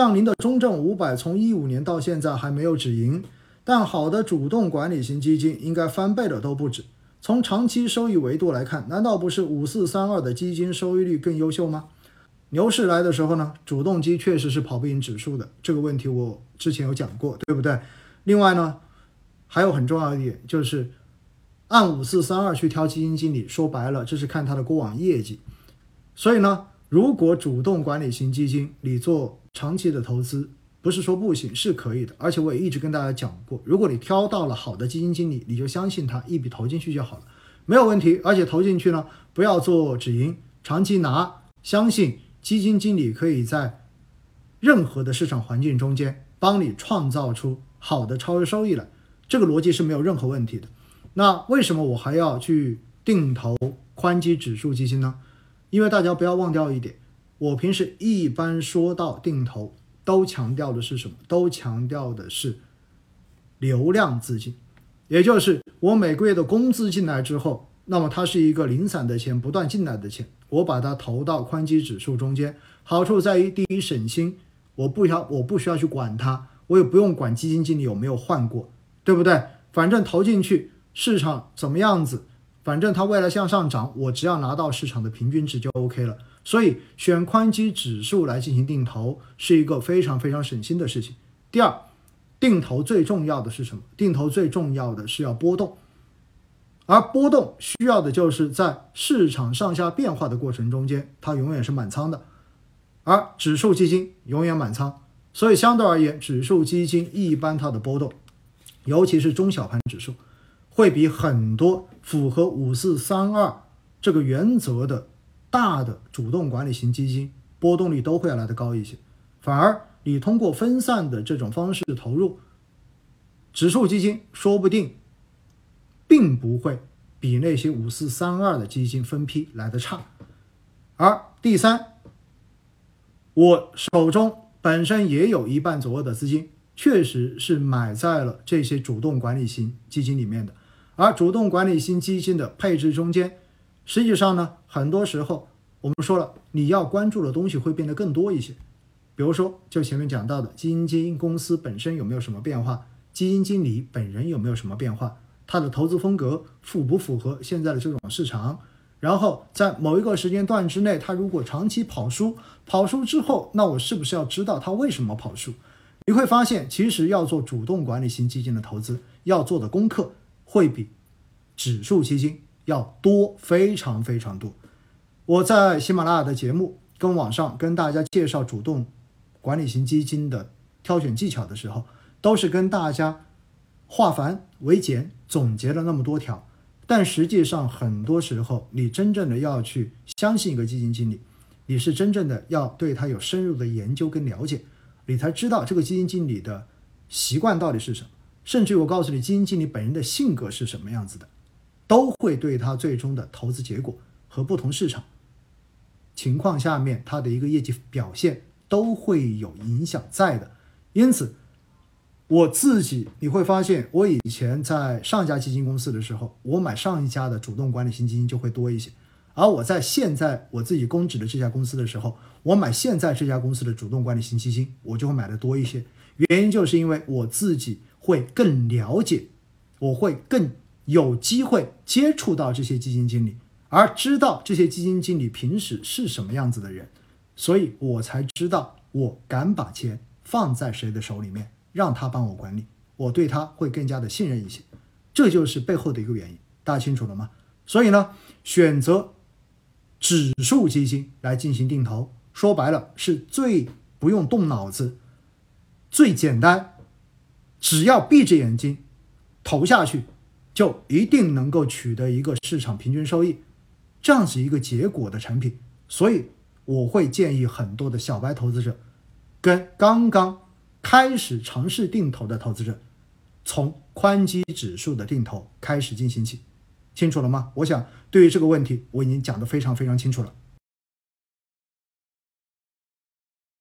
像您的中证五百从一五年到现在还没有止盈，但好的主动管理型基金应该翻倍的都不止。从长期收益维度来看，难道不是五四三二的基金收益率更优秀吗？牛市来的时候呢，主动基确实是跑不赢指数的，这个问题我之前有讲过，对不对？另外呢，还有很重要一点就是，按五四三二去挑基金经理，说白了这是看他的过往业绩。所以呢，如果主动管理型基金你做长期的投资，不是说不行，是可以的。而且我也一直跟大家讲过，如果你挑到了好的基金经理，你就相信他，一笔投进去就好了，没有问题。而且投进去呢，不要做止盈，长期拿，相信基金经理可以在任何的市场环境中间帮你创造出好的超额收益来，这个逻辑是没有任何问题的。那为什么我还要去定投宽基指数基金呢？因为大家不要忘掉一点，我平时一般说到定投。都强调的是什么？都强调的是流量资金，也就是我每个月的工资进来之后，那么它是一个零散的钱，不断进来的钱，我把它投到宽基指数中间。好处在于，第一省心，我不要我不需要去管它，我也不用管基金经理有没有换过，对不对？反正投进去，市场怎么样子，反正它未来向上涨，我只要拿到市场的平均值就 OK 了。所以选宽基指数来进行定投是一个非常非常省心的事情。第二，定投最重要的是什么？定投最重要的是要波动，而波动需要的就是在市场上下变化的过程中间，它永远是满仓的，而指数基金永远满仓。所以相对而言，指数基金一般它的波动，尤其是中小盘指数，会比很多符合五四三二这个原则的。大的主动管理型基金波动率都会要来的高一些，反而你通过分散的这种方式投入指数基金，说不定并不会比那些五四三二的基金分批来的差。而第三，我手中本身也有一半左右的资金，确实是买在了这些主动管理型基金里面的，而主动管理型基金的配置中间。实际上呢，很多时候我们说了，你要关注的东西会变得更多一些。比如说，就前面讲到的，基金经营公司本身有没有什么变化，基金经理本人有没有什么变化，他的投资风格符不符合现在的这种市场？然后在某一个时间段之内，他如果长期跑输，跑输之后，那我是不是要知道他为什么跑输？你会发现，其实要做主动管理型基金的投资，要做的功课会比指数基金。要多非常非常多。我在喜马拉雅的节目跟网上跟大家介绍主动管理型基金的挑选技巧的时候，都是跟大家化繁为简，总结了那么多条。但实际上，很多时候你真正的要去相信一个基金经理，你是真正的要对他有深入的研究跟了解，你才知道这个基金经理的习惯到底是什么。甚至我告诉你，基金经理本人的性格是什么样子的。都会对他最终的投资结果和不同市场情况下面他的一个业绩表现都会有影响在的。因此，我自己你会发现，我以前在上家基金公司的时候，我买上一家的主动管理型基金就会多一些；而我在现在我自己供职的这家公司的时候，我买现在这家公司的主动管理型基金，我就会买的多一些。原因就是因为我自己会更了解，我会更。有机会接触到这些基金经理，而知道这些基金经理平时是什么样子的人，所以我才知道我敢把钱放在谁的手里面，让他帮我管理，我对他会更加的信任一些。这就是背后的一个原因，大家清楚了吗？所以呢，选择指数基金来进行定投，说白了是最不用动脑子、最简单，只要闭着眼睛投下去。就一定能够取得一个市场平均收益，这样子一个结果的产品，所以我会建议很多的小白投资者，跟刚刚开始尝试定投的投资者，从宽基指数的定投开始进行起，清楚了吗？我想对于这个问题我已经讲得非常非常清楚了。